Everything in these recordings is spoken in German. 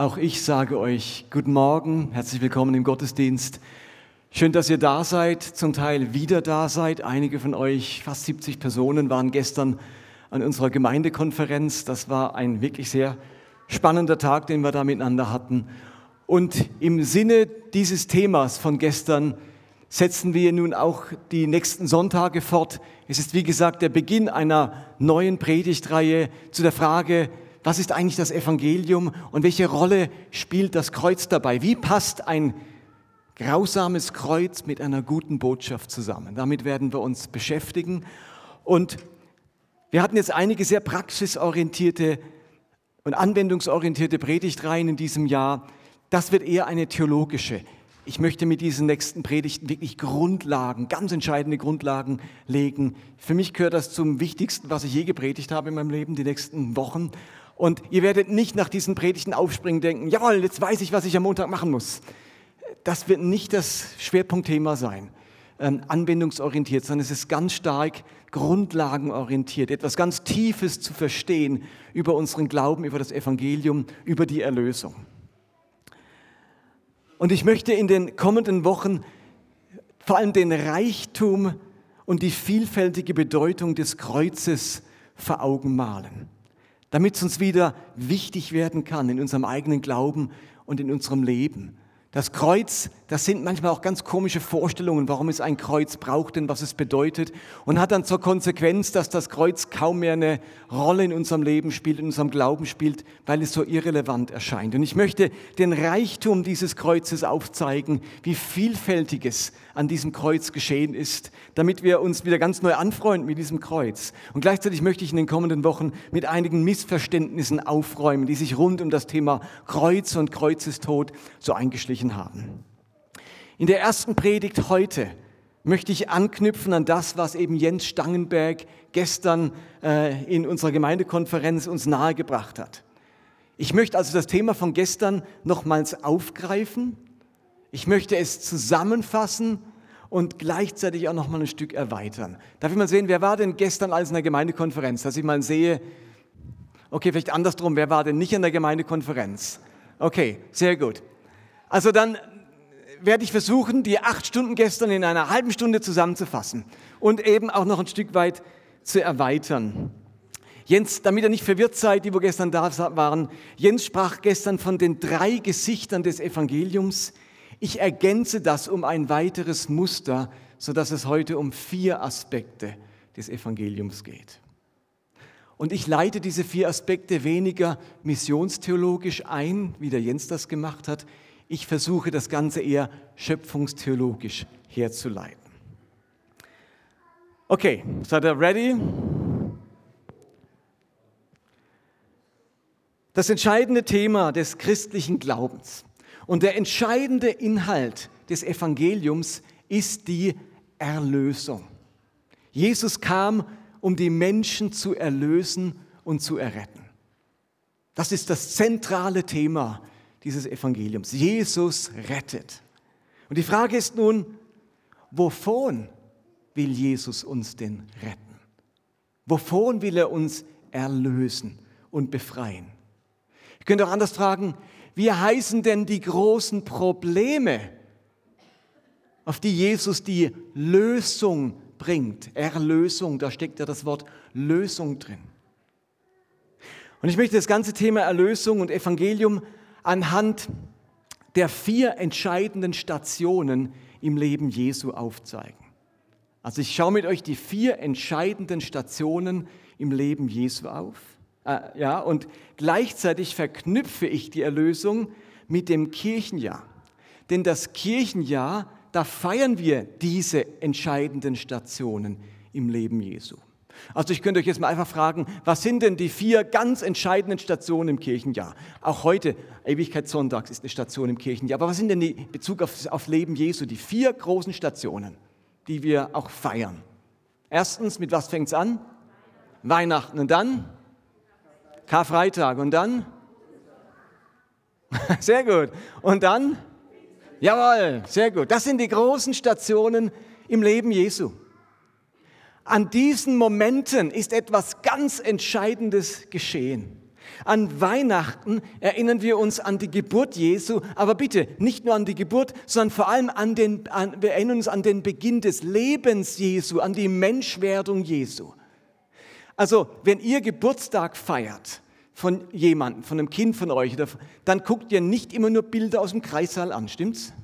Auch ich sage euch guten Morgen, herzlich willkommen im Gottesdienst. Schön, dass ihr da seid, zum Teil wieder da seid. Einige von euch, fast 70 Personen, waren gestern an unserer Gemeindekonferenz. Das war ein wirklich sehr spannender Tag, den wir da miteinander hatten. Und im Sinne dieses Themas von gestern setzen wir nun auch die nächsten Sonntage fort. Es ist, wie gesagt, der Beginn einer neuen Predigtreihe zu der Frage, was ist eigentlich das Evangelium und welche Rolle spielt das Kreuz dabei? Wie passt ein grausames Kreuz mit einer guten Botschaft zusammen? Damit werden wir uns beschäftigen. Und wir hatten jetzt einige sehr praxisorientierte und anwendungsorientierte Predigtreihen in diesem Jahr. Das wird eher eine theologische. Ich möchte mit diesen nächsten Predigten wirklich Grundlagen, ganz entscheidende Grundlagen legen. Für mich gehört das zum Wichtigsten, was ich je gepredigt habe in meinem Leben, die nächsten Wochen. Und ihr werdet nicht nach diesen Predigten aufspringen denken, jawohl, jetzt weiß ich, was ich am Montag machen muss. Das wird nicht das Schwerpunktthema sein, ähm, anwendungsorientiert, sondern es ist ganz stark grundlagenorientiert, etwas ganz Tiefes zu verstehen über unseren Glauben, über das Evangelium, über die Erlösung. Und ich möchte in den kommenden Wochen vor allem den Reichtum und die vielfältige Bedeutung des Kreuzes vor Augen malen damit es uns wieder wichtig werden kann in unserem eigenen Glauben und in unserem Leben. Das Kreuz, das sind manchmal auch ganz komische Vorstellungen, warum es ein Kreuz braucht und was es bedeutet. Und hat dann zur Konsequenz, dass das Kreuz kaum mehr eine Rolle in unserem Leben spielt, in unserem Glauben spielt, weil es so irrelevant erscheint. Und ich möchte den Reichtum dieses Kreuzes aufzeigen, wie vielfältig es an diesem Kreuz geschehen ist, damit wir uns wieder ganz neu anfreunden mit diesem Kreuz. Und gleichzeitig möchte ich in den kommenden Wochen mit einigen Missverständnissen aufräumen, die sich rund um das Thema Kreuz und Kreuzestod so eingeschlichen haben. In der ersten Predigt heute möchte ich anknüpfen an das, was eben Jens Stangenberg gestern äh, in unserer Gemeindekonferenz uns nahegebracht hat. Ich möchte also das Thema von gestern nochmals aufgreifen. Ich möchte es zusammenfassen und gleichzeitig auch noch mal ein Stück erweitern. Darf ich mal sehen, wer war denn gestern alles in der Gemeindekonferenz? Dass ich mal sehe, okay, vielleicht andersrum, wer war denn nicht in der Gemeindekonferenz? Okay, sehr gut. Also dann werde ich versuchen, die acht Stunden gestern in einer halben Stunde zusammenzufassen und eben auch noch ein Stück weit zu erweitern. Jens, damit ihr nicht verwirrt seid, die wo gestern da waren, Jens sprach gestern von den drei Gesichtern des Evangeliums, ich ergänze das um ein weiteres Muster, sodass es heute um vier Aspekte des Evangeliums geht. Und ich leite diese vier Aspekte weniger missionstheologisch ein, wie der Jens das gemacht hat. Ich versuche das Ganze eher schöpfungstheologisch herzuleiten. Okay, seid ihr ready? Das entscheidende Thema des christlichen Glaubens und der entscheidende Inhalt des Evangeliums ist die Erlösung. Jesus kam, um die Menschen zu erlösen und zu erretten. Das ist das zentrale Thema dieses Evangeliums. Jesus rettet. Und die Frage ist nun, wovon will Jesus uns denn retten? Wovon will er uns erlösen und befreien? Ich könnte auch anders fragen, wie heißen denn die großen Probleme, auf die Jesus die Lösung bringt? Erlösung, da steckt ja das Wort Lösung drin. Und ich möchte das ganze Thema Erlösung und Evangelium anhand der vier entscheidenden Stationen im Leben Jesu aufzeigen. Also ich schaue mit euch die vier entscheidenden Stationen im Leben Jesu auf. Äh, ja, und gleichzeitig verknüpfe ich die Erlösung mit dem Kirchenjahr. Denn das Kirchenjahr, da feiern wir diese entscheidenden Stationen im Leben Jesu. Also ich könnte euch jetzt mal einfach fragen, was sind denn die vier ganz entscheidenden Stationen im Kirchenjahr? Auch heute, Ewigkeitssonntags ist eine Station im Kirchenjahr. Aber was sind denn in Bezug auf, auf Leben Jesu die vier großen Stationen, die wir auch feiern? Erstens, mit was fängt es an? Weihnachten. Und dann? Karfreitag und dann? Sehr gut. Und dann? Jawohl, sehr gut. Das sind die großen Stationen im Leben Jesu. An diesen Momenten ist etwas ganz Entscheidendes geschehen. An Weihnachten erinnern wir uns an die Geburt Jesu, aber bitte nicht nur an die Geburt, sondern vor allem an den, an, wir erinnern uns an den Beginn des Lebens Jesu, an die Menschwerdung Jesu. Also, wenn ihr Geburtstag feiert von jemandem, von einem Kind von euch, dann guckt ihr nicht immer nur Bilder aus dem Kreissaal an, stimmt's?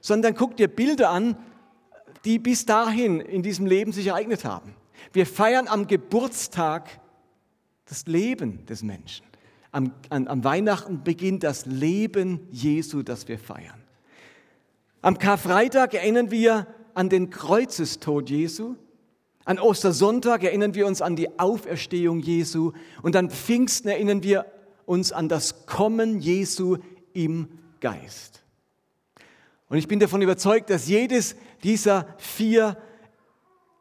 Sondern guckt ihr Bilder an, die bis dahin in diesem Leben sich ereignet haben. Wir feiern am Geburtstag das Leben des Menschen. Am, an, am Weihnachten beginnt das Leben Jesu, das wir feiern. Am Karfreitag erinnern wir an den Kreuzestod Jesu. An Ostersonntag erinnern wir uns an die Auferstehung Jesu. Und an Pfingsten erinnern wir uns an das Kommen Jesu im Geist. Und ich bin davon überzeugt, dass jedes dieser vier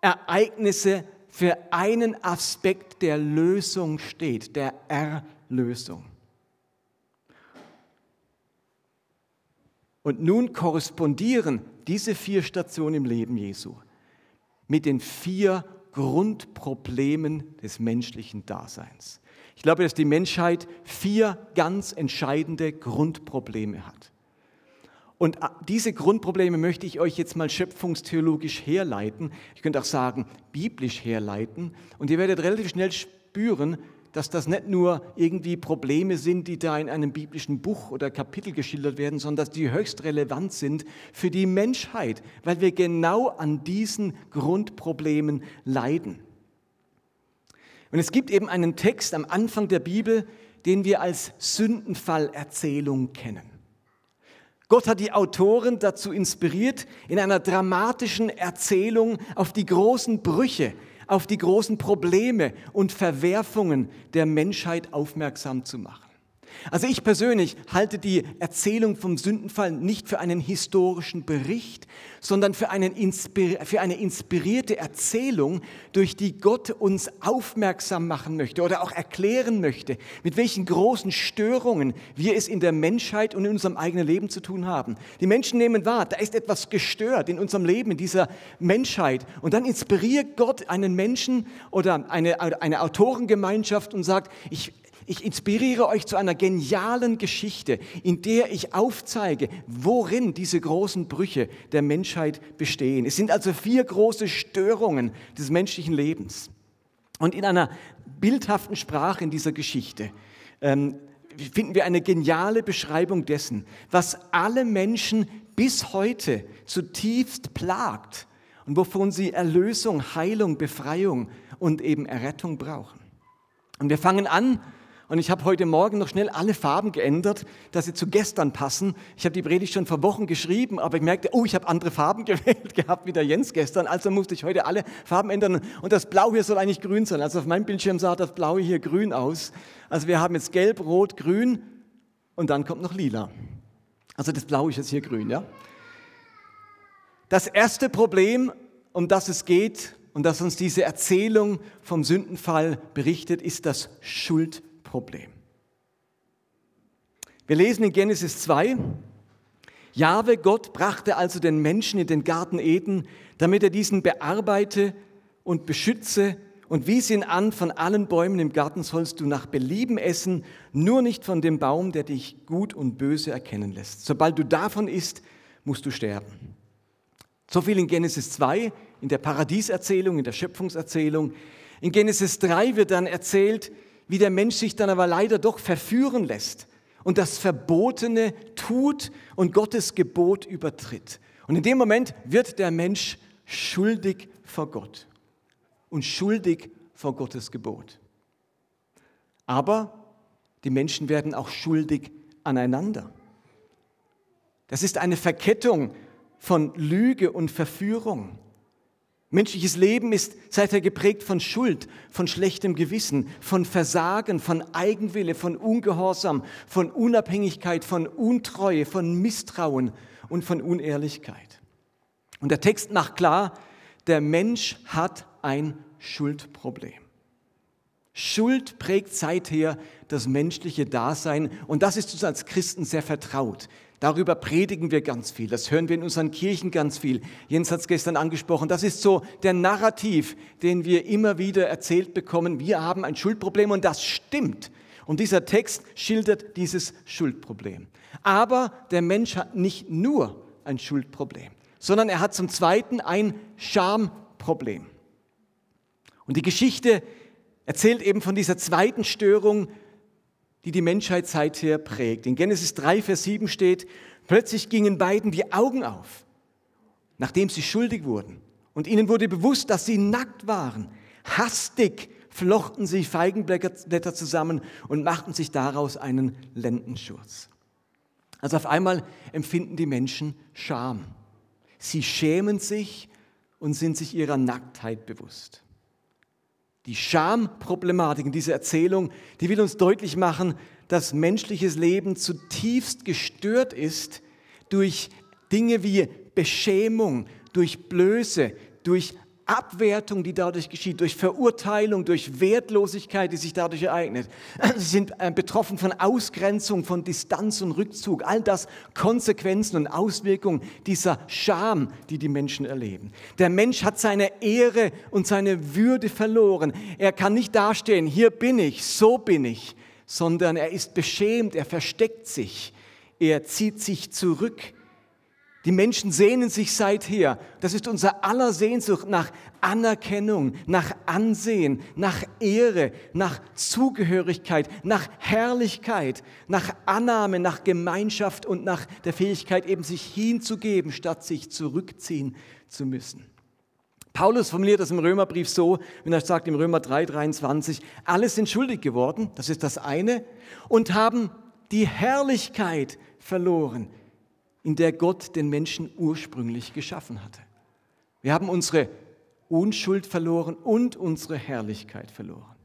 Ereignisse für einen Aspekt der Lösung steht, der Erlösung. Und nun korrespondieren diese vier Stationen im Leben Jesu mit den vier Grundproblemen des menschlichen Daseins. Ich glaube, dass die Menschheit vier ganz entscheidende Grundprobleme hat. Und äh, diese Grundprobleme möchte ich euch jetzt mal schöpfungstheologisch herleiten. Ich könnte auch sagen, biblisch herleiten. Und ihr werdet relativ schnell spüren, dass das nicht nur irgendwie Probleme sind, die da in einem biblischen Buch oder Kapitel geschildert werden, sondern dass die höchst relevant sind für die Menschheit, weil wir genau an diesen Grundproblemen leiden. Und es gibt eben einen Text am Anfang der Bibel, den wir als Sündenfallerzählung kennen. Gott hat die Autoren dazu inspiriert, in einer dramatischen Erzählung auf die großen Brüche, auf die großen Probleme und Verwerfungen der Menschheit aufmerksam zu machen. Also ich persönlich halte die Erzählung vom Sündenfall nicht für einen historischen Bericht, sondern für, für eine inspirierte Erzählung, durch die Gott uns aufmerksam machen möchte oder auch erklären möchte, mit welchen großen Störungen wir es in der Menschheit und in unserem eigenen Leben zu tun haben. Die Menschen nehmen wahr, da ist etwas gestört in unserem Leben, in dieser Menschheit. Und dann inspiriert Gott einen Menschen oder eine, eine Autorengemeinschaft und sagt, ich ich inspiriere euch zu einer genialen Geschichte, in der ich aufzeige, worin diese großen Brüche der Menschheit bestehen. Es sind also vier große Störungen des menschlichen Lebens. Und in einer bildhaften Sprache in dieser Geschichte ähm, finden wir eine geniale Beschreibung dessen, was alle Menschen bis heute zutiefst plagt und wovon sie Erlösung, Heilung, Befreiung und eben Errettung brauchen. Und wir fangen an und ich habe heute Morgen noch schnell alle Farben geändert, dass sie zu gestern passen. Ich habe die Predigt schon vor Wochen geschrieben, aber ich merkte, oh, ich habe andere Farben gewählt gehabt wie der Jens gestern. Also musste ich heute alle Farben ändern. Und das Blau hier soll eigentlich grün sein. Also auf meinem Bildschirm sah das Blaue hier grün aus. Also wir haben jetzt gelb, rot, grün und dann kommt noch lila. Also das Blaue ist jetzt hier grün, ja. Das erste Problem, um das es geht und das uns diese Erzählung vom Sündenfall berichtet, ist das Schuldproblem. Problem. Wir lesen in Genesis 2, Jahwe Gott brachte also den Menschen in den Garten Eden, damit er diesen bearbeite und beschütze und wies ihn an, von allen Bäumen im Garten sollst du nach Belieben essen, nur nicht von dem Baum, der dich gut und böse erkennen lässt. Sobald du davon isst, musst du sterben. So viel in Genesis 2, in der Paradieserzählung, in der Schöpfungserzählung. In Genesis 3 wird dann erzählt, wie der Mensch sich dann aber leider doch verführen lässt und das Verbotene tut und Gottes Gebot übertritt. Und in dem Moment wird der Mensch schuldig vor Gott und schuldig vor Gottes Gebot. Aber die Menschen werden auch schuldig aneinander. Das ist eine Verkettung von Lüge und Verführung. Menschliches Leben ist seither geprägt von Schuld, von schlechtem Gewissen, von Versagen, von Eigenwille, von Ungehorsam, von Unabhängigkeit, von Untreue, von Misstrauen und von Unehrlichkeit. Und der Text macht klar, der Mensch hat ein Schuldproblem. Schuld prägt seither das menschliche Dasein und das ist uns als Christen sehr vertraut. Darüber predigen wir ganz viel. Das hören wir in unseren Kirchen ganz viel. Jens hat es gestern angesprochen. Das ist so der Narrativ, den wir immer wieder erzählt bekommen. Wir haben ein Schuldproblem und das stimmt. Und dieser Text schildert dieses Schuldproblem. Aber der Mensch hat nicht nur ein Schuldproblem, sondern er hat zum Zweiten ein Schamproblem. Und die Geschichte erzählt eben von dieser zweiten Störung, die die Menschheit seither prägt. In Genesis 3, Vers 7 steht, plötzlich gingen beiden die Augen auf, nachdem sie schuldig wurden. Und ihnen wurde bewusst, dass sie nackt waren. Hastig flochten sie Feigenblätter zusammen und machten sich daraus einen Lendenschurz. Also auf einmal empfinden die Menschen Scham. Sie schämen sich und sind sich ihrer Nacktheit bewusst. Die Schamproblematik in dieser Erzählung, die will uns deutlich machen, dass menschliches Leben zutiefst gestört ist durch Dinge wie Beschämung, durch Blöße, durch Abwertung, die dadurch geschieht, durch Verurteilung, durch Wertlosigkeit, die sich dadurch ereignet. Sie sind äh, betroffen von Ausgrenzung, von Distanz und Rückzug. All das Konsequenzen und Auswirkungen dieser Scham, die die Menschen erleben. Der Mensch hat seine Ehre und seine Würde verloren. Er kann nicht dastehen, hier bin ich, so bin ich, sondern er ist beschämt, er versteckt sich, er zieht sich zurück die Menschen sehnen sich seither, das ist unser aller Sehnsucht nach Anerkennung, nach Ansehen, nach Ehre, nach Zugehörigkeit, nach Herrlichkeit, nach Annahme, nach Gemeinschaft und nach der Fähigkeit eben sich hinzugeben, statt sich zurückziehen zu müssen. Paulus formuliert das im Römerbrief so, wenn er sagt im Römer 3, 23, alle sind schuldig geworden, das ist das eine, und haben die Herrlichkeit verloren, in der Gott den Menschen ursprünglich geschaffen hatte. Wir haben unsere Unschuld verloren und unsere Herrlichkeit verloren.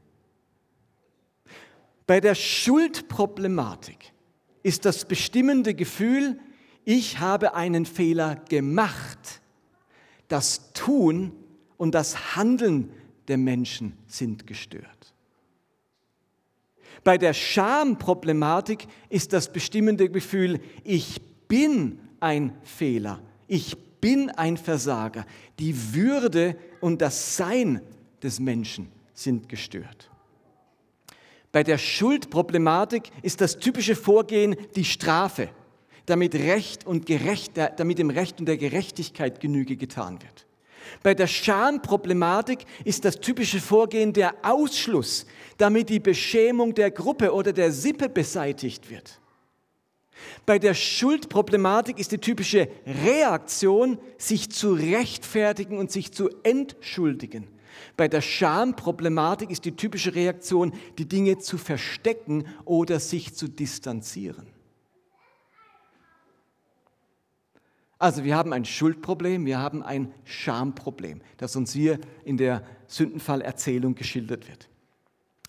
Bei der Schuldproblematik ist das bestimmende Gefühl, ich habe einen Fehler gemacht. Das Tun und das Handeln der Menschen sind gestört. Bei der Schamproblematik ist das bestimmende Gefühl, ich bin ein Fehler. Ich bin ein Versager. Die Würde und das Sein des Menschen sind gestört. Bei der Schuldproblematik ist das typische Vorgehen die Strafe, damit, Recht und Gerecht, damit dem Recht und der Gerechtigkeit Genüge getan wird. Bei der Schamproblematik ist das typische Vorgehen der Ausschluss, damit die Beschämung der Gruppe oder der Sippe beseitigt wird. Bei der Schuldproblematik ist die typische Reaktion, sich zu rechtfertigen und sich zu entschuldigen. Bei der Schamproblematik ist die typische Reaktion, die Dinge zu verstecken oder sich zu distanzieren. Also wir haben ein Schuldproblem, wir haben ein Schamproblem, das uns hier in der Sündenfallerzählung geschildert wird.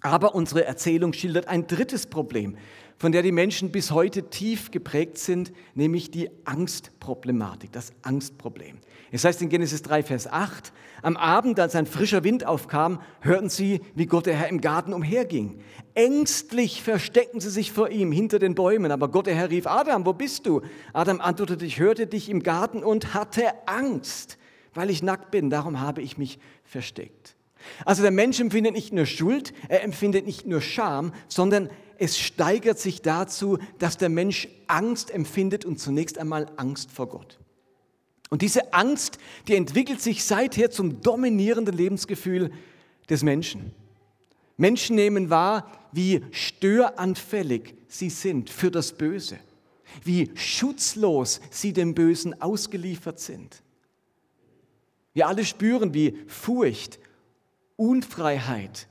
Aber unsere Erzählung schildert ein drittes Problem, von der die Menschen bis heute tief geprägt sind, nämlich die Angstproblematik, das Angstproblem. Es heißt in Genesis 3, Vers 8, am Abend, als ein frischer Wind aufkam, hörten sie, wie Gott der Herr im Garten umherging. Ängstlich versteckten sie sich vor ihm hinter den Bäumen, aber Gott der Herr rief, Adam, wo bist du? Adam antwortete, ich hörte dich im Garten und hatte Angst, weil ich nackt bin, darum habe ich mich versteckt. Also der Mensch empfindet nicht nur Schuld, er empfindet nicht nur Scham, sondern es steigert sich dazu, dass der Mensch Angst empfindet und zunächst einmal Angst vor Gott. Und diese Angst, die entwickelt sich seither zum dominierenden Lebensgefühl des Menschen. Menschen nehmen wahr, wie störanfällig sie sind für das Böse, wie schutzlos sie dem Bösen ausgeliefert sind. Wir alle spüren, wie Furcht, Unfreiheit,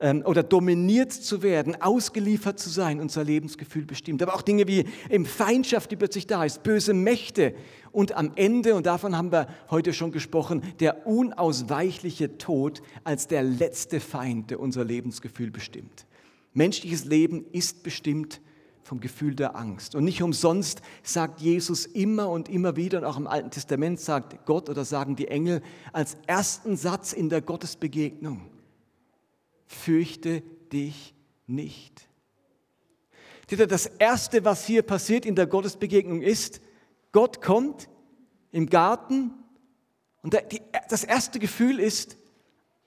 oder dominiert zu werden, ausgeliefert zu sein, unser Lebensgefühl bestimmt. Aber auch Dinge wie eben Feindschaft, die plötzlich da ist, böse Mächte und am Ende, und davon haben wir heute schon gesprochen, der unausweichliche Tod als der letzte Feind, der unser Lebensgefühl bestimmt. Menschliches Leben ist bestimmt vom Gefühl der Angst. Und nicht umsonst sagt Jesus immer und immer wieder, und auch im Alten Testament sagt Gott oder sagen die Engel als ersten Satz in der Gottesbegegnung, fürchte dich nicht. Das Erste, was hier passiert in der Gottesbegegnung ist, Gott kommt im Garten und das erste Gefühl ist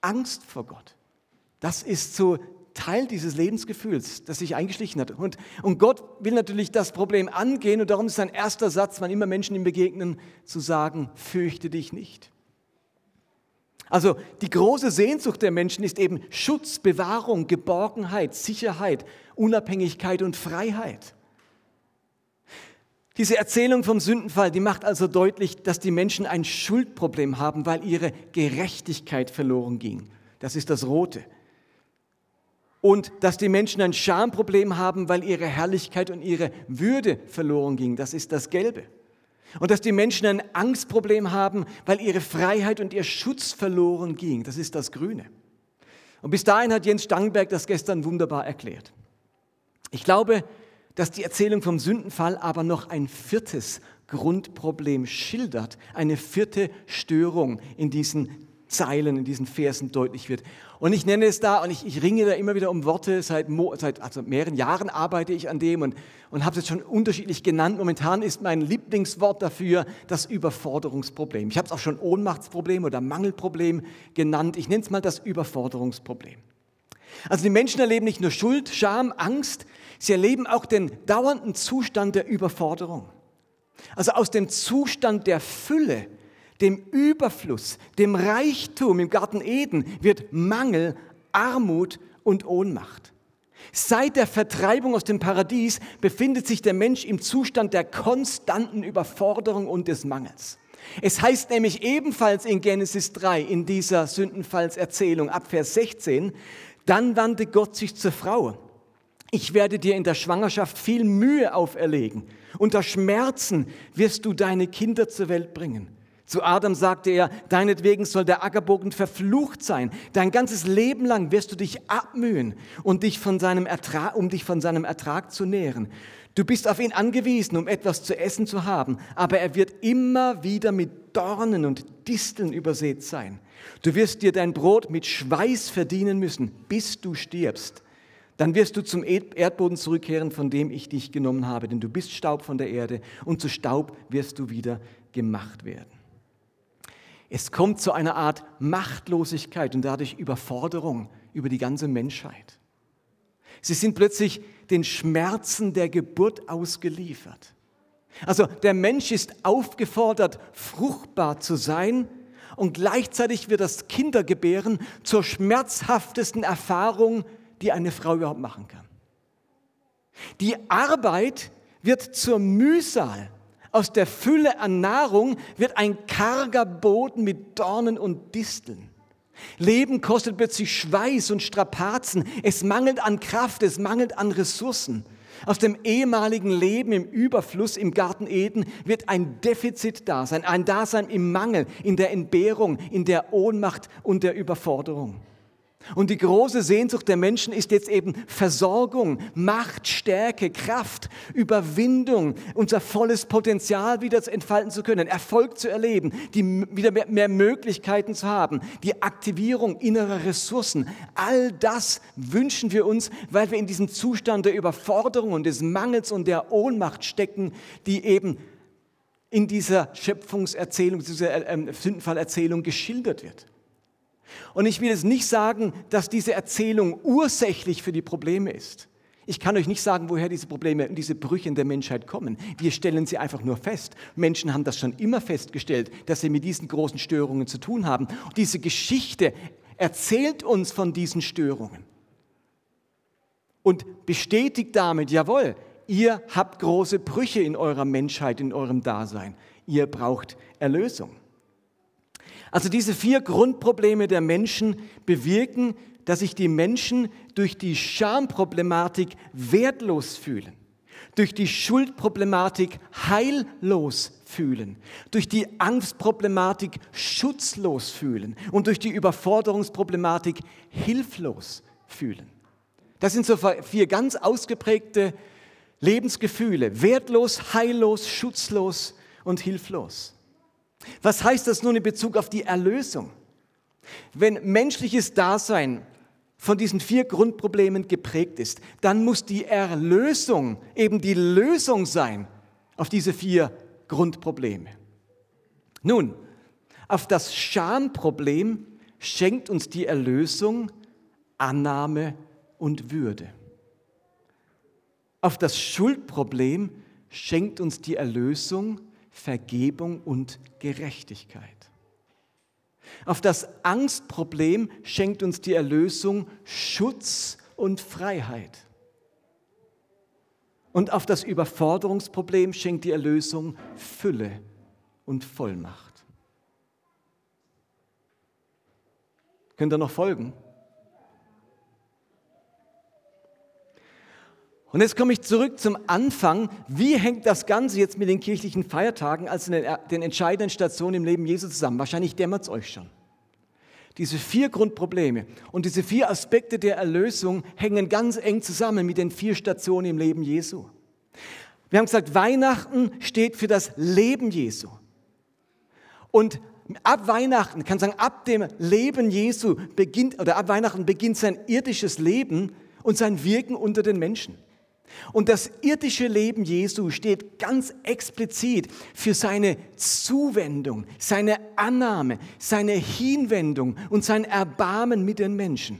Angst vor Gott. Das ist so Teil dieses Lebensgefühls, das sich eingeschlichen hat. Und, und Gott will natürlich das Problem angehen und darum ist sein erster Satz, wann immer Menschen ihm begegnen, zu sagen, fürchte dich nicht. Also die große Sehnsucht der Menschen ist eben Schutz, Bewahrung, Geborgenheit, Sicherheit, Unabhängigkeit und Freiheit. Diese Erzählung vom Sündenfall, die macht also deutlich, dass die Menschen ein Schuldproblem haben, weil ihre Gerechtigkeit verloren ging. Das ist das Rote. Und dass die Menschen ein Schamproblem haben, weil ihre Herrlichkeit und ihre Würde verloren ging. Das ist das Gelbe. Und dass die Menschen ein Angstproblem haben, weil ihre Freiheit und ihr Schutz verloren ging. Das ist das Grüne. Und bis dahin hat Jens Stangenberg das gestern wunderbar erklärt. Ich glaube, dass die Erzählung vom Sündenfall aber noch ein viertes Grundproblem schildert, eine vierte Störung in diesen Zeilen, in diesen Versen deutlich wird. Und ich nenne es da, und ich, ich ringe da immer wieder um Worte, seit, seit also mehreren Jahren arbeite ich an dem und, und habe es jetzt schon unterschiedlich genannt. Momentan ist mein Lieblingswort dafür das Überforderungsproblem. Ich habe es auch schon Ohnmachtsproblem oder Mangelproblem genannt. Ich nenne es mal das Überforderungsproblem. Also die Menschen erleben nicht nur Schuld, Scham, Angst, sie erleben auch den dauernden Zustand der Überforderung. Also aus dem Zustand der Fülle, dem Überfluss, dem Reichtum im Garten Eden wird Mangel, Armut und Ohnmacht. Seit der Vertreibung aus dem Paradies befindet sich der Mensch im Zustand der konstanten Überforderung und des Mangels. Es heißt nämlich ebenfalls in Genesis 3 in dieser Sündenfallserzählung ab Vers 16, dann wandte Gott sich zur Frau. Ich werde dir in der Schwangerschaft viel Mühe auferlegen. Unter Schmerzen wirst du deine Kinder zur Welt bringen. Zu Adam sagte er, deinetwegen soll der Ackerbogen verflucht sein. Dein ganzes Leben lang wirst du dich abmühen, und dich von seinem Ertrag, um dich von seinem Ertrag zu nähren. Du bist auf ihn angewiesen, um etwas zu essen zu haben, aber er wird immer wieder mit Dornen und Disteln übersät sein. Du wirst dir dein Brot mit Schweiß verdienen müssen, bis du stirbst. Dann wirst du zum Erdboden zurückkehren, von dem ich dich genommen habe, denn du bist Staub von der Erde und zu Staub wirst du wieder gemacht werden. Es kommt zu einer Art Machtlosigkeit und dadurch Überforderung über die ganze Menschheit. Sie sind plötzlich den Schmerzen der Geburt ausgeliefert. Also der Mensch ist aufgefordert, fruchtbar zu sein und gleichzeitig wird das Kindergebären zur schmerzhaftesten Erfahrung, die eine Frau überhaupt machen kann. Die Arbeit wird zur Mühsal. Aus der Fülle an Nahrung wird ein karger Boden mit Dornen und Disteln. Leben kostet plötzlich Schweiß und Strapazen. Es mangelt an Kraft, es mangelt an Ressourcen. Aus dem ehemaligen Leben im Überfluss im Garten Eden wird ein Defizit da sein, ein Dasein im Mangel, in der Entbehrung, in der Ohnmacht und der Überforderung. Und die große Sehnsucht der Menschen ist jetzt eben Versorgung, Macht, Stärke, Kraft, Überwindung, unser volles Potenzial wieder entfalten zu können, Erfolg zu erleben, die, wieder mehr, mehr Möglichkeiten zu haben, die Aktivierung innerer Ressourcen. All das wünschen wir uns, weil wir in diesem Zustand der Überforderung und des Mangels und der Ohnmacht stecken, die eben in dieser Schöpfungserzählung, dieser äh, äh, Sündenfallerzählung geschildert wird. Und ich will jetzt nicht sagen, dass diese Erzählung ursächlich für die Probleme ist. Ich kann euch nicht sagen, woher diese Probleme und diese Brüche in der Menschheit kommen. Wir stellen sie einfach nur fest. Menschen haben das schon immer festgestellt, dass sie mit diesen großen Störungen zu tun haben. Und diese Geschichte erzählt uns von diesen Störungen und bestätigt damit, jawohl, ihr habt große Brüche in eurer Menschheit, in eurem Dasein. Ihr braucht Erlösung. Also diese vier Grundprobleme der Menschen bewirken, dass sich die Menschen durch die Schamproblematik wertlos fühlen, durch die Schuldproblematik heillos fühlen, durch die Angstproblematik schutzlos fühlen und durch die Überforderungsproblematik hilflos fühlen. Das sind so vier ganz ausgeprägte Lebensgefühle, wertlos, heillos, schutzlos und hilflos. Was heißt das nun in Bezug auf die Erlösung? Wenn menschliches Dasein von diesen vier Grundproblemen geprägt ist, dann muss die Erlösung eben die Lösung sein auf diese vier Grundprobleme. Nun, auf das Schamproblem schenkt uns die Erlösung Annahme und Würde. Auf das Schuldproblem schenkt uns die Erlösung, Vergebung und Gerechtigkeit. Auf das Angstproblem schenkt uns die Erlösung Schutz und Freiheit. Und auf das Überforderungsproblem schenkt die Erlösung Fülle und Vollmacht. Könnt ihr noch folgen? Und jetzt komme ich zurück zum Anfang. Wie hängt das Ganze jetzt mit den kirchlichen Feiertagen als den, den entscheidenden Stationen im Leben Jesu zusammen? Wahrscheinlich dämmert es euch schon. Diese vier Grundprobleme und diese vier Aspekte der Erlösung hängen ganz eng zusammen mit den vier Stationen im Leben Jesu. Wir haben gesagt, Weihnachten steht für das Leben Jesu. Und ab Weihnachten, kann sagen, ab dem Leben Jesu beginnt, oder ab Weihnachten beginnt sein irdisches Leben und sein Wirken unter den Menschen. Und das irdische Leben Jesu steht ganz explizit für seine Zuwendung, seine Annahme, seine Hinwendung und sein Erbarmen mit den Menschen.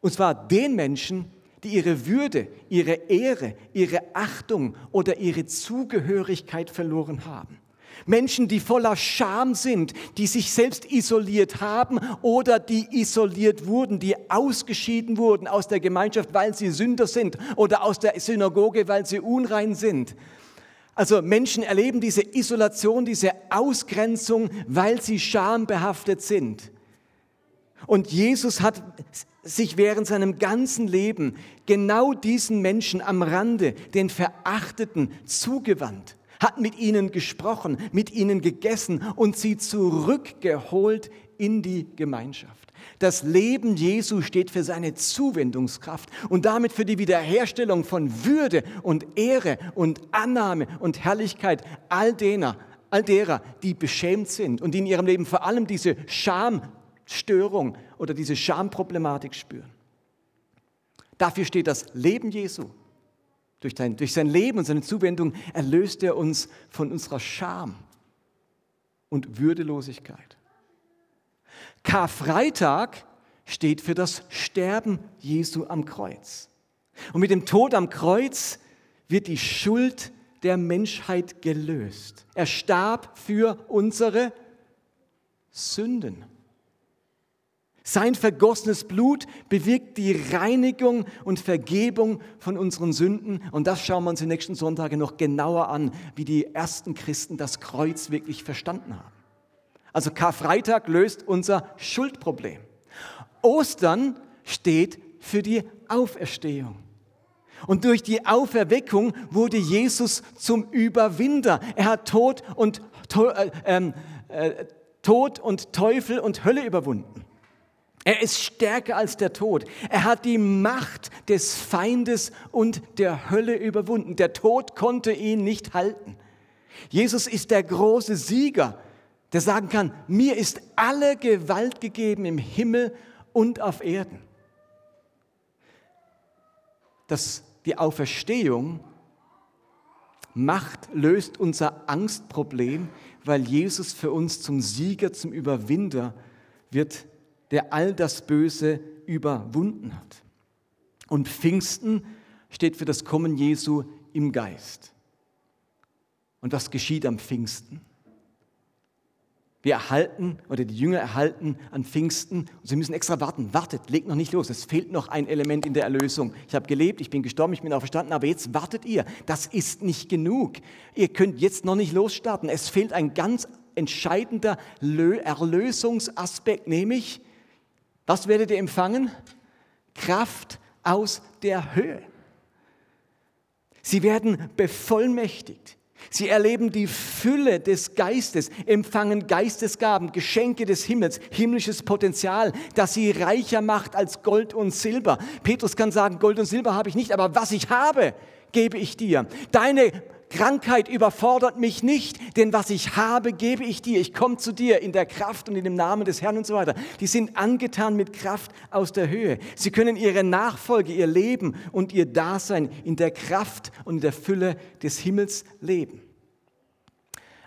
Und zwar den Menschen, die ihre Würde, ihre Ehre, ihre Achtung oder ihre Zugehörigkeit verloren haben. Menschen, die voller Scham sind, die sich selbst isoliert haben oder die isoliert wurden, die ausgeschieden wurden aus der Gemeinschaft, weil sie Sünder sind oder aus der Synagoge, weil sie unrein sind. Also Menschen erleben diese Isolation, diese Ausgrenzung, weil sie schambehaftet sind. Und Jesus hat sich während seinem ganzen Leben genau diesen Menschen am Rande, den Verachteten, zugewandt hat mit ihnen gesprochen, mit ihnen gegessen und sie zurückgeholt in die Gemeinschaft. Das Leben Jesu steht für seine Zuwendungskraft und damit für die Wiederherstellung von Würde und Ehre und Annahme und Herrlichkeit all derer, all derer, die beschämt sind und die in ihrem Leben vor allem diese Schamstörung oder diese Schamproblematik spüren. Dafür steht das Leben Jesu. Durch sein, durch sein Leben und seine Zuwendung erlöst er uns von unserer Scham und Würdelosigkeit. Karfreitag steht für das Sterben Jesu am Kreuz. Und mit dem Tod am Kreuz wird die Schuld der Menschheit gelöst. Er starb für unsere Sünden. Sein vergossenes Blut bewirkt die Reinigung und Vergebung von unseren Sünden. Und das schauen wir uns die nächsten Sonntage noch genauer an, wie die ersten Christen das Kreuz wirklich verstanden haben. Also Karfreitag löst unser Schuldproblem. Ostern steht für die Auferstehung. Und durch die Auferweckung wurde Jesus zum Überwinder. Er hat Tod und, äh, ähm, äh, Tod und Teufel und Hölle überwunden. Er ist stärker als der Tod. Er hat die Macht des Feindes und der Hölle überwunden. Der Tod konnte ihn nicht halten. Jesus ist der große Sieger, der sagen kann, mir ist alle Gewalt gegeben im Himmel und auf Erden. Das, die Auferstehung Macht löst unser Angstproblem, weil Jesus für uns zum Sieger, zum Überwinder wird der all das Böse überwunden hat. Und Pfingsten steht für das Kommen Jesu im Geist. Und was geschieht am Pfingsten? Wir erhalten oder die Jünger erhalten an Pfingsten und sie müssen extra warten. Wartet, legt noch nicht los. Es fehlt noch ein Element in der Erlösung. Ich habe gelebt, ich bin gestorben, ich bin auch verstanden, aber jetzt wartet ihr. Das ist nicht genug. Ihr könnt jetzt noch nicht losstarten. Es fehlt ein ganz entscheidender Erlösungsaspekt, nämlich was werdet ihr empfangen? Kraft aus der Höhe. Sie werden bevollmächtigt. Sie erleben die Fülle des Geistes, empfangen Geistesgaben, Geschenke des Himmels, himmlisches Potenzial, das sie reicher macht als Gold und Silber. Petrus kann sagen, Gold und Silber habe ich nicht, aber was ich habe, gebe ich dir. Deine Krankheit überfordert mich nicht, denn was ich habe, gebe ich dir. Ich komme zu dir in der Kraft und in dem Namen des Herrn und so weiter. Die sind angetan mit Kraft aus der Höhe. Sie können ihre Nachfolge, ihr Leben und ihr Dasein in der Kraft und in der Fülle des Himmels leben.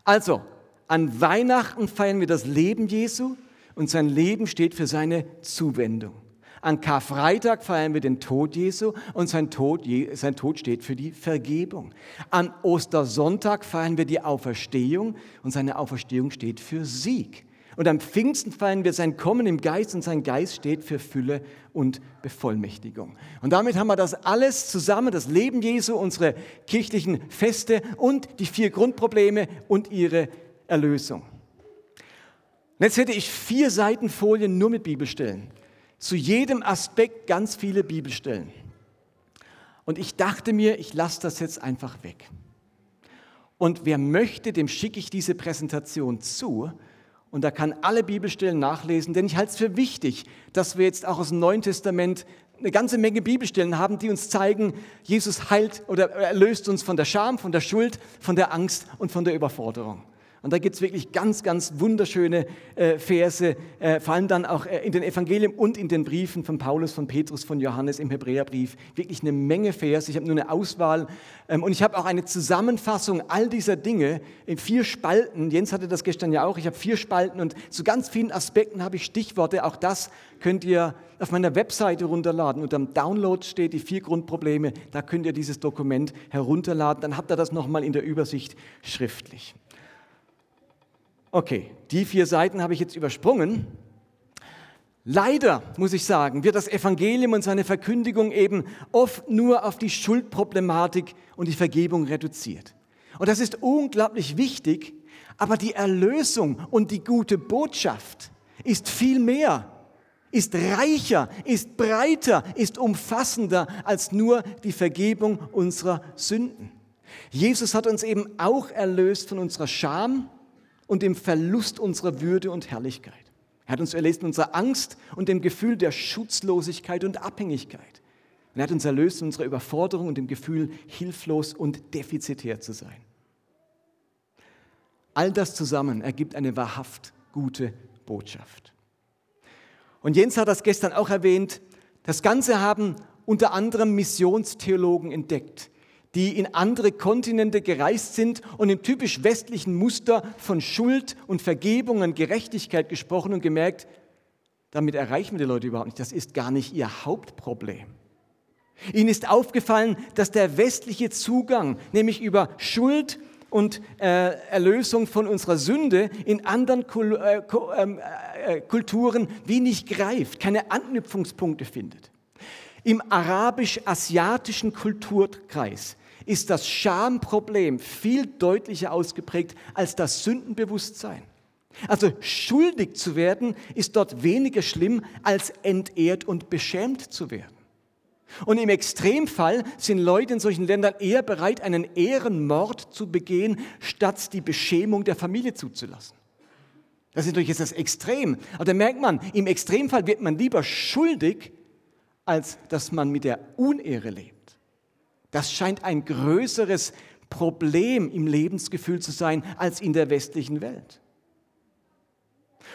Also, an Weihnachten feiern wir das Leben Jesu und sein Leben steht für seine Zuwendung. An Karfreitag feiern wir den Tod Jesu und sein Tod, sein Tod steht für die Vergebung. An Ostersonntag feiern wir die Auferstehung und seine Auferstehung steht für Sieg. Und am Pfingsten feiern wir sein Kommen im Geist und sein Geist steht für Fülle und Bevollmächtigung. Und damit haben wir das alles zusammen, das Leben Jesu, unsere kirchlichen Feste und die vier Grundprobleme und ihre Erlösung. Und jetzt hätte ich vier Seitenfolien nur mit Bibelstellen. Zu jedem Aspekt ganz viele Bibelstellen. Und ich dachte mir, ich lasse das jetzt einfach weg. Und wer möchte, dem schicke ich diese Präsentation zu und da kann alle Bibelstellen nachlesen, denn ich halte es für wichtig, dass wir jetzt auch aus dem Neuen Testament eine ganze Menge Bibelstellen haben, die uns zeigen, Jesus heilt oder erlöst uns von der Scham, von der Schuld, von der Angst und von der Überforderung. Und da gibt es wirklich ganz, ganz wunderschöne äh, Verse, äh, vor allem dann auch äh, in den Evangelien und in den Briefen von Paulus, von Petrus, von Johannes im Hebräerbrief. Wirklich eine Menge Verse. Ich habe nur eine Auswahl. Ähm, und ich habe auch eine Zusammenfassung all dieser Dinge in vier Spalten. Jens hatte das gestern ja auch. Ich habe vier Spalten und zu ganz vielen Aspekten habe ich Stichworte. Auch das könnt ihr auf meiner Webseite runterladen. Unter dem Download steht die vier Grundprobleme. Da könnt ihr dieses Dokument herunterladen. Dann habt ihr das nochmal in der Übersicht schriftlich. Okay, die vier Seiten habe ich jetzt übersprungen. Leider, muss ich sagen, wird das Evangelium und seine Verkündigung eben oft nur auf die Schuldproblematik und die Vergebung reduziert. Und das ist unglaublich wichtig, aber die Erlösung und die gute Botschaft ist viel mehr, ist reicher, ist breiter, ist umfassender als nur die Vergebung unserer Sünden. Jesus hat uns eben auch erlöst von unserer Scham, und dem Verlust unserer Würde und Herrlichkeit. Er hat uns erlöst von unserer Angst und dem Gefühl der Schutzlosigkeit und Abhängigkeit. Und er hat uns erlöst von unserer Überforderung und dem Gefühl, hilflos und defizitär zu sein. All das zusammen ergibt eine wahrhaft gute Botschaft. Und Jens hat das gestern auch erwähnt. Das Ganze haben unter anderem Missionstheologen entdeckt, die in andere Kontinente gereist sind und im typisch westlichen Muster von Schuld und Vergebung und Gerechtigkeit gesprochen und gemerkt, damit erreichen wir die Leute überhaupt nicht. Das ist gar nicht ihr Hauptproblem. Ihnen ist aufgefallen, dass der westliche Zugang, nämlich über Schuld und äh, Erlösung von unserer Sünde, in anderen Kul äh, ähm, äh, Kulturen wenig greift, keine Anknüpfungspunkte findet. Im arabisch-asiatischen Kulturkreis ist das Schamproblem viel deutlicher ausgeprägt als das Sündenbewusstsein. Also schuldig zu werden ist dort weniger schlimm, als entehrt und beschämt zu werden. Und im Extremfall sind Leute in solchen Ländern eher bereit, einen Ehrenmord zu begehen, statt die Beschämung der Familie zuzulassen. Das ist natürlich jetzt das Extrem. Aber da merkt man, im Extremfall wird man lieber schuldig, als dass man mit der Unehre lebt. Das scheint ein größeres Problem im Lebensgefühl zu sein als in der westlichen Welt.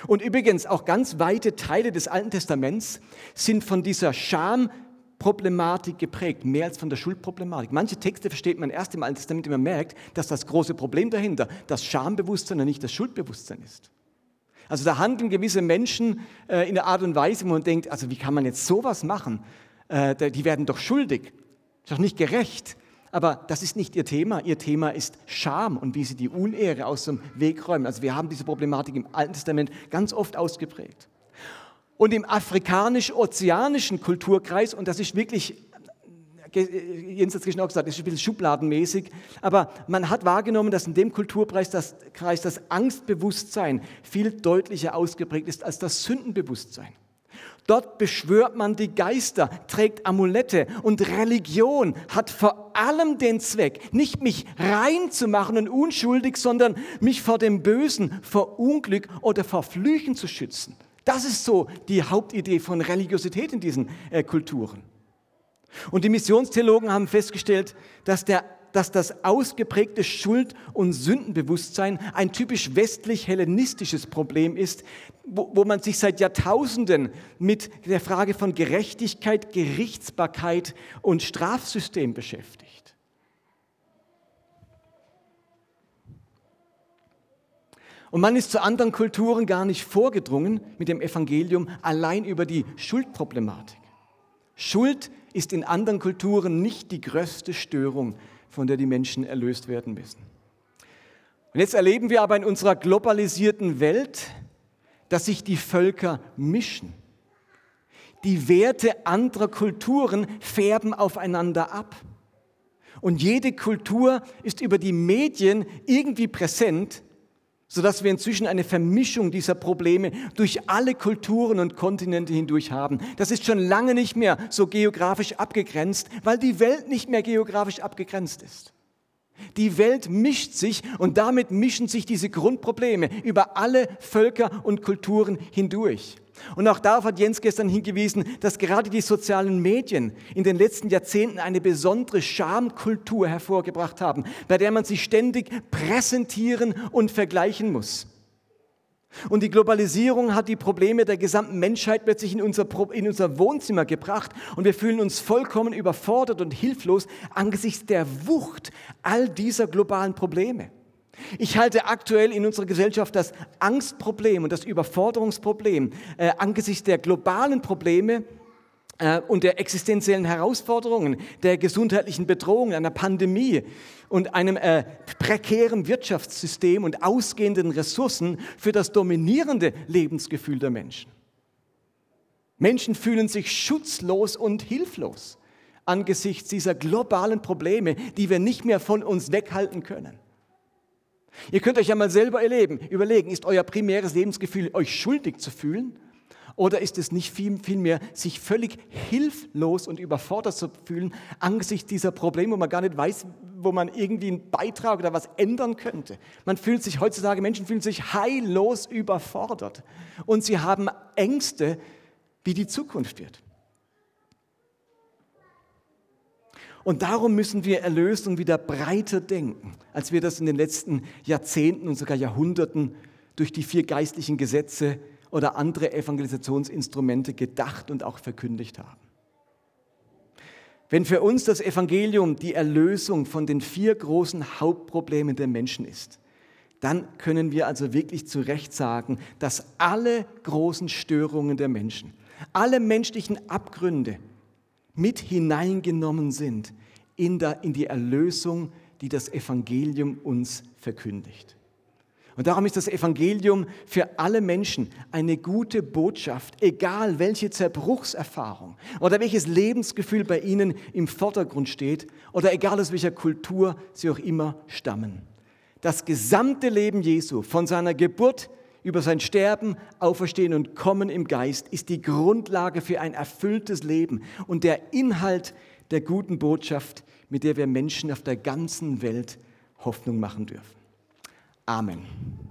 Und übrigens auch ganz weite Teile des Alten Testaments sind von dieser Schamproblematik geprägt, mehr als von der Schuldproblematik. Manche Texte versteht man erst im Alten Testament, wenn man merkt, dass das große Problem dahinter das Schambewusstsein und nicht das Schuldbewusstsein ist. Also da handeln gewisse Menschen äh, in der Art und Weise, wo man denkt, also wie kann man jetzt sowas machen? Äh, die werden doch schuldig. Ist doch nicht gerecht. Aber das ist nicht ihr Thema. Ihr Thema ist Scham und wie sie die Unehre aus dem Weg räumen. Also wir haben diese Problematik im Alten Testament ganz oft ausgeprägt. Und im afrikanisch-ozeanischen Kulturkreis, und das ist wirklich, Jens hat es auch gesagt, das ist ein bisschen schubladenmäßig, aber man hat wahrgenommen, dass in dem Kulturkreis das, Kreis das Angstbewusstsein viel deutlicher ausgeprägt ist als das Sündenbewusstsein. Dort beschwört man die Geister, trägt Amulette und Religion hat vor allem den Zweck, nicht mich rein zu machen und unschuldig, sondern mich vor dem Bösen, vor Unglück oder vor Flüchen zu schützen. Das ist so die Hauptidee von Religiosität in diesen äh, Kulturen. Und die Missionstheologen haben festgestellt, dass der dass das ausgeprägte Schuld- und Sündenbewusstsein ein typisch westlich-hellenistisches Problem ist, wo, wo man sich seit Jahrtausenden mit der Frage von Gerechtigkeit, Gerichtsbarkeit und Strafsystem beschäftigt. Und man ist zu anderen Kulturen gar nicht vorgedrungen mit dem Evangelium allein über die Schuldproblematik. Schuld ist in anderen Kulturen nicht die größte Störung, von der die Menschen erlöst werden müssen. Und jetzt erleben wir aber in unserer globalisierten Welt, dass sich die Völker mischen. Die Werte anderer Kulturen färben aufeinander ab. Und jede Kultur ist über die Medien irgendwie präsent, sodass wir inzwischen eine Vermischung dieser Probleme durch alle Kulturen und Kontinente hindurch haben. Das ist schon lange nicht mehr so geografisch abgegrenzt, weil die Welt nicht mehr geografisch abgegrenzt ist. Die Welt mischt sich und damit mischen sich diese Grundprobleme über alle Völker und Kulturen hindurch. Und auch darauf hat Jens gestern hingewiesen, dass gerade die sozialen Medien in den letzten Jahrzehnten eine besondere Schamkultur hervorgebracht haben, bei der man sich ständig präsentieren und vergleichen muss. Und die Globalisierung hat die Probleme der gesamten Menschheit plötzlich in unser, in unser Wohnzimmer gebracht und wir fühlen uns vollkommen überfordert und hilflos angesichts der Wucht all dieser globalen Probleme. Ich halte aktuell in unserer Gesellschaft das Angstproblem und das Überforderungsproblem äh, angesichts der globalen Probleme äh, und der existenziellen Herausforderungen, der gesundheitlichen Bedrohungen, einer Pandemie und einem äh, prekären Wirtschaftssystem und ausgehenden Ressourcen für das dominierende Lebensgefühl der Menschen. Menschen fühlen sich schutzlos und hilflos angesichts dieser globalen Probleme, die wir nicht mehr von uns weghalten können. Ihr könnt euch ja mal selber erleben, überlegen, ist euer primäres Lebensgefühl, euch schuldig zu fühlen? Oder ist es nicht vielmehr, sich völlig hilflos und überfordert zu fühlen angesichts dieser Probleme, wo man gar nicht weiß, wo man irgendwie einen Beitrag oder was ändern könnte? Man fühlt sich heutzutage, Menschen fühlen sich heillos überfordert und sie haben Ängste, wie die Zukunft wird. Und darum müssen wir erlöst und wieder breiter denken, als wir das in den letzten Jahrzehnten und sogar Jahrhunderten durch die vier geistlichen Gesetze oder andere Evangelisationsinstrumente gedacht und auch verkündigt haben. Wenn für uns das Evangelium die Erlösung von den vier großen Hauptproblemen der Menschen ist, dann können wir also wirklich zu Recht sagen, dass alle großen Störungen der Menschen, alle menschlichen Abgründe, mit hineingenommen sind in, die Erlösung, die das Evangelium uns verkündigt. Und darum ist das Evangelium für alle Menschen eine gute Botschaft, egal welche Zerbruchserfahrung oder welches Lebensgefühl bei ihnen im Vordergrund steht oder egal aus welcher Kultur sie auch immer stammen. Das gesamte Leben Jesu, von seiner Geburt über sein Sterben, Auferstehen und Kommen im Geist ist die Grundlage für ein erfülltes Leben und der Inhalt der guten Botschaft, mit der wir Menschen auf der ganzen Welt Hoffnung machen dürfen. Amen.